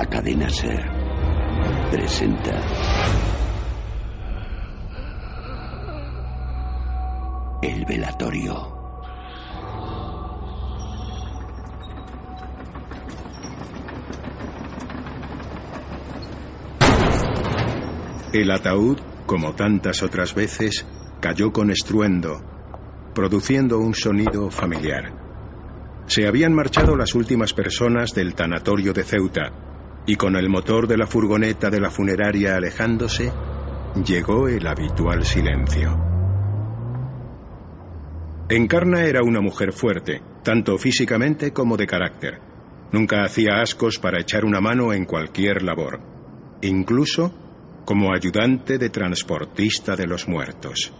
La cadena Ser presenta El velatorio. El ataúd, como tantas otras veces, cayó con estruendo, produciendo un sonido familiar. Se habían marchado las últimas personas del tanatorio de Ceuta, y con el motor de la furgoneta de la funeraria alejándose, llegó el habitual silencio. Encarna era una mujer fuerte, tanto físicamente como de carácter. Nunca hacía ascos para echar una mano en cualquier labor, incluso como ayudante de transportista de los muertos.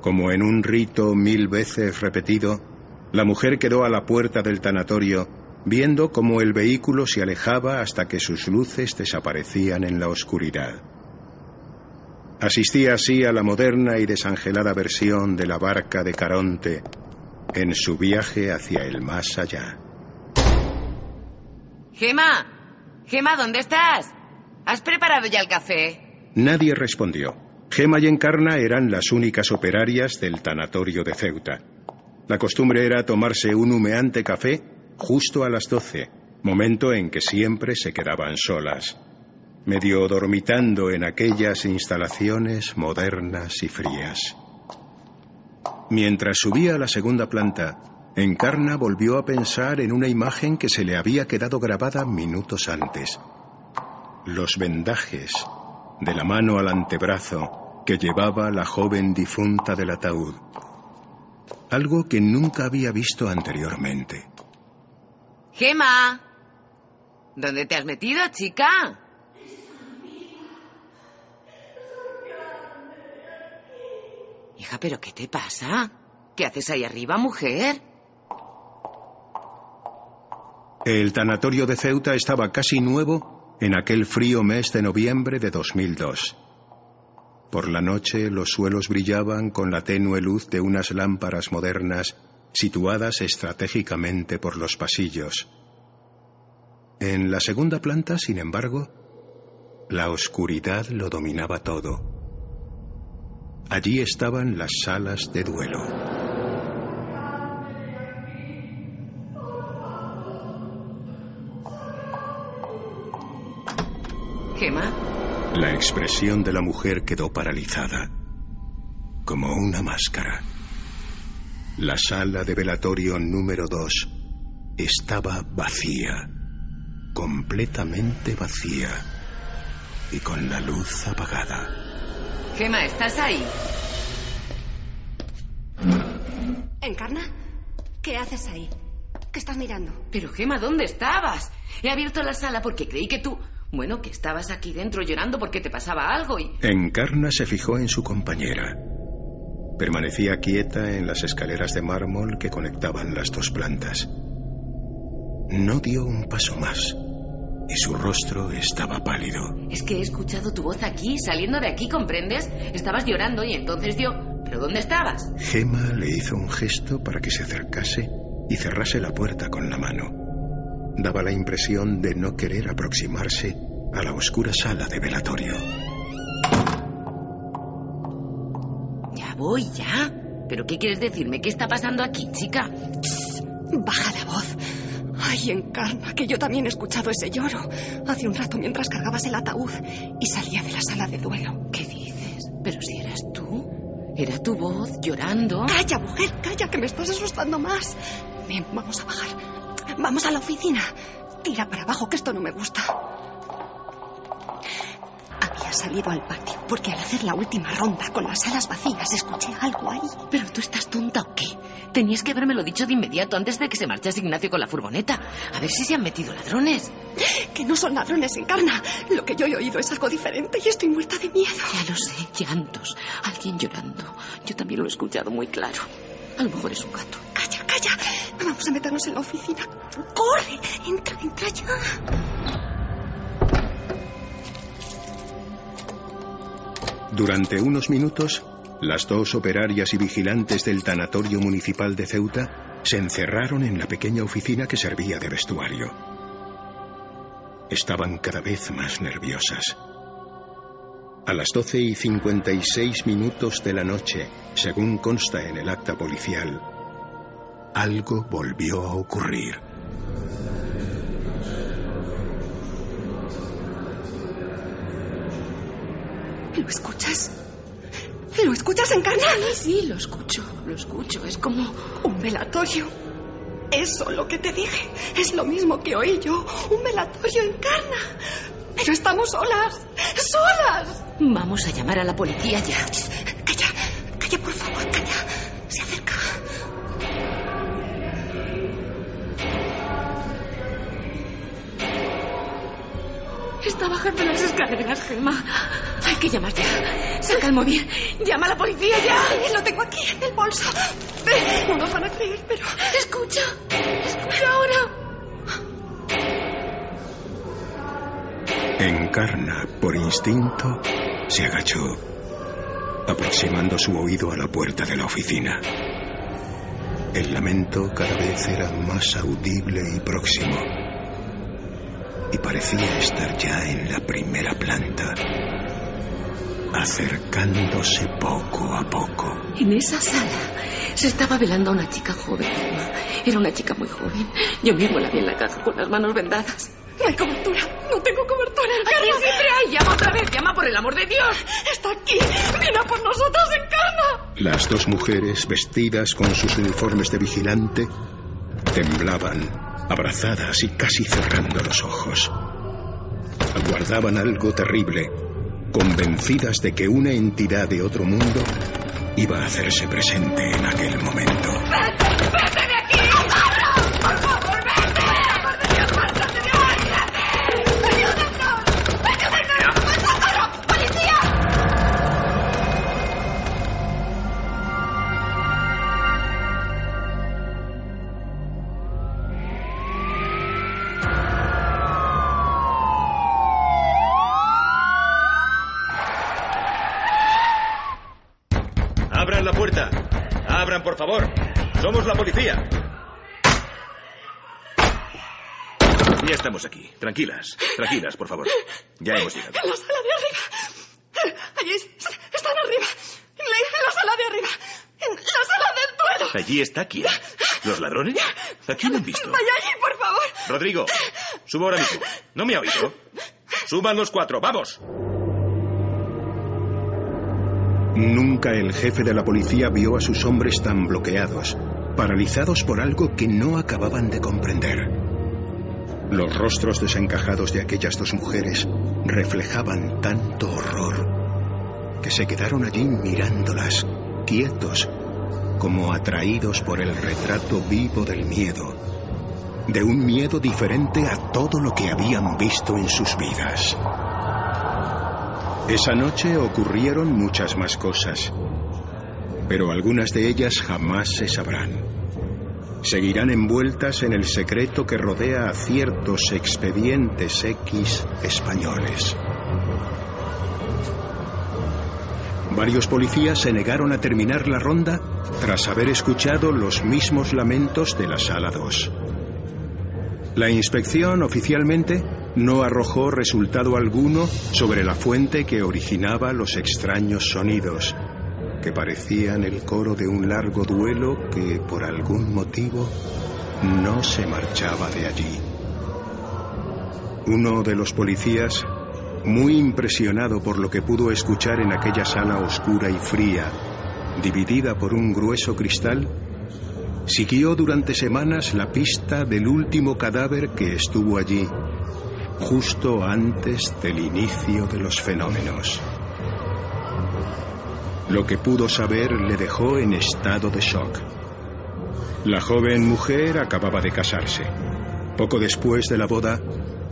Como en un rito mil veces repetido, la mujer quedó a la puerta del tanatorio viendo cómo el vehículo se alejaba hasta que sus luces desaparecían en la oscuridad. Asistía así a la moderna y desangelada versión de la barca de Caronte en su viaje hacia el más allá. Gema, Gema, ¿dónde estás? ¿Has preparado ya el café? Nadie respondió. Gema y Encarna eran las únicas operarias del tanatorio de Ceuta. La costumbre era tomarse un humeante café justo a las doce, momento en que siempre se quedaban solas, medio dormitando en aquellas instalaciones modernas y frías. Mientras subía a la segunda planta, Encarna volvió a pensar en una imagen que se le había quedado grabada minutos antes. Los vendajes de la mano al antebrazo que llevaba la joven difunta del ataúd. Algo que nunca había visto anteriormente. Gema, ¿dónde te has metido, chica? Hija, ¿pero qué te pasa? ¿Qué haces ahí arriba, mujer? El tanatorio de Ceuta estaba casi nuevo en aquel frío mes de noviembre de 2002. Por la noche los suelos brillaban con la tenue luz de unas lámparas modernas situadas estratégicamente por los pasillos. En la segunda planta, sin embargo, la oscuridad lo dominaba todo. Allí estaban las salas de duelo. Gema, La expresión de la mujer quedó paralizada, como una máscara. La sala de velatorio número dos estaba vacía, completamente vacía y con la luz apagada. Gema, ¿estás ahí? ¿Encarna? ¿Qué haces ahí? ¿Qué estás mirando? Pero Gema, ¿dónde estabas? He abierto la sala porque creí que tú... Bueno, que estabas aquí dentro llorando porque te pasaba algo y... Encarna se fijó en su compañera. Permanecía quieta en las escaleras de mármol que conectaban las dos plantas. No dio un paso más y su rostro estaba pálido. Es que he escuchado tu voz aquí, saliendo de aquí, ¿comprendes? Estabas llorando y entonces yo... ¿Pero dónde estabas? Gema le hizo un gesto para que se acercase y cerrase la puerta con la mano. Daba la impresión de no querer aproximarse a la oscura sala de velatorio. Ya voy, ya. ¿Pero qué quieres decirme? ¿Qué está pasando aquí, chica? Baja la voz. Ay, encarna, que yo también he escuchado ese lloro hace un rato mientras cargabas el ataúd y salía de la sala de duelo. ¿Qué dices? Pero si eras tú. Era tu voz llorando. Calla, mujer, calla, que me estás asustando más. Ven, vamos a bajar. Vamos a la oficina. Tira para abajo, que esto no me gusta. Salido al patio porque al hacer la última ronda con las salas vacías escuché algo ahí. ¿Pero tú estás tonta o qué? Tenías que habérmelo dicho de inmediato antes de que se marchase Ignacio con la furgoneta. A ver si se han metido ladrones. Que no son ladrones, encarna. Lo que yo he oído es algo diferente y estoy muerta de miedo. Ya lo sé, llantos. Alguien llorando. Yo también lo he escuchado muy claro. A lo mejor es un gato. Calla, calla. Vamos a meternos en la oficina. ¡Corre! Entra, entra ya. Durante unos minutos, las dos operarias y vigilantes del tanatorio municipal de Ceuta se encerraron en la pequeña oficina que servía de vestuario. Estaban cada vez más nerviosas. A las 12 y 56 minutos de la noche, según consta en el acta policial, algo volvió a ocurrir. ¿Lo escuchas? ¿Lo escuchas, encarna? Sí, sí, lo escucho, lo escucho. Es como... Un velatorio. Eso lo que te dije. Es lo mismo que oí yo. Un velatorio encarna. Pero estamos solas. ¡Solas! Vamos a llamar a la policía ya. Calla, calla, por favor, calla. Está bajando las escaleras, Gemma. Hay que llamar ya. Saca el móvil. Llama a la policía ya. Lo tengo aquí, en el bolso. No nos van a creer, pero... Escucha. Escucha ahora. Encarna, por instinto, se agachó, aproximando su oído a la puerta de la oficina. El lamento cada vez era más audible y próximo. Y parecía estar ya en la primera planta, acercándose poco a poco. En esa sala se estaba velando a una chica joven. Era una chica muy joven. Yo mismo la vi en la caja con las manos vendadas. No hay cobertura. No tengo cobertura, Aquí encarna. siempre hay. Llama otra vez. Llama por el amor de Dios. Está aquí. Viene a por nosotros, encarna. Las dos mujeres, vestidas con sus uniformes de vigilante, temblaban, abrazadas y casi cerrando los ojos. Aguardaban algo terrible, convencidas de que una entidad de otro mundo iba a hacerse presente en aquel momento. La puerta! ¡Abran, por favor! ¡Somos la policía! Ya estamos aquí. Tranquilas, tranquilas, por favor. Ya hemos llegado. En la sala de arriba. Allí es- están arriba. En la, en la sala de arriba. En la sala del duelo. ¿Allí está quién? ¿Los ladrones? ¿A quién han visto? Vaya allí, por favor. Rodrigo, subo ahora mismo. ¿No me ha oído? Suban los cuatro, ¡vamos! Nunca el jefe de la policía vio a sus hombres tan bloqueados, paralizados por algo que no acababan de comprender. Los rostros desencajados de aquellas dos mujeres reflejaban tanto horror que se quedaron allí mirándolas, quietos, como atraídos por el retrato vivo del miedo, de un miedo diferente a todo lo que habían visto en sus vidas. Esa noche ocurrieron muchas más cosas, pero algunas de ellas jamás se sabrán. Seguirán envueltas en el secreto que rodea a ciertos expedientes X españoles. Varios policías se negaron a terminar la ronda tras haber escuchado los mismos lamentos de la sala 2. La inspección oficialmente no arrojó resultado alguno sobre la fuente que originaba los extraños sonidos, que parecían el coro de un largo duelo que, por algún motivo, no se marchaba de allí. Uno de los policías, muy impresionado por lo que pudo escuchar en aquella sala oscura y fría, dividida por un grueso cristal, siguió durante semanas la pista del último cadáver que estuvo allí, justo antes del inicio de los fenómenos. Lo que pudo saber le dejó en estado de shock. La joven mujer acababa de casarse. Poco después de la boda,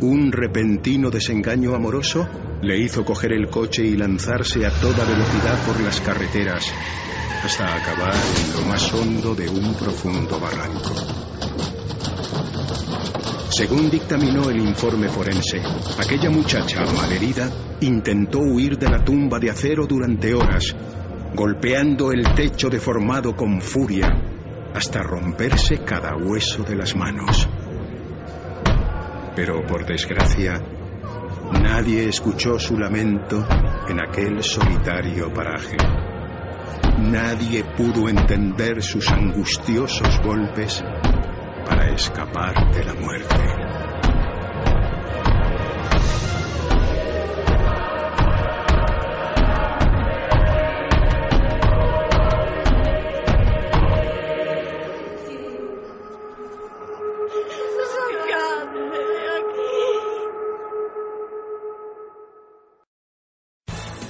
un repentino desengaño amoroso le hizo coger el coche y lanzarse a toda velocidad por las carreteras hasta acabar en lo más hondo de un profundo barranco. Según dictaminó el informe forense, aquella muchacha malherida intentó huir de la tumba de acero durante horas, golpeando el techo deformado con furia hasta romperse cada hueso de las manos. Pero por desgracia, nadie escuchó su lamento en aquel solitario paraje. Nadie pudo entender sus angustiosos golpes para escapar de la muerte.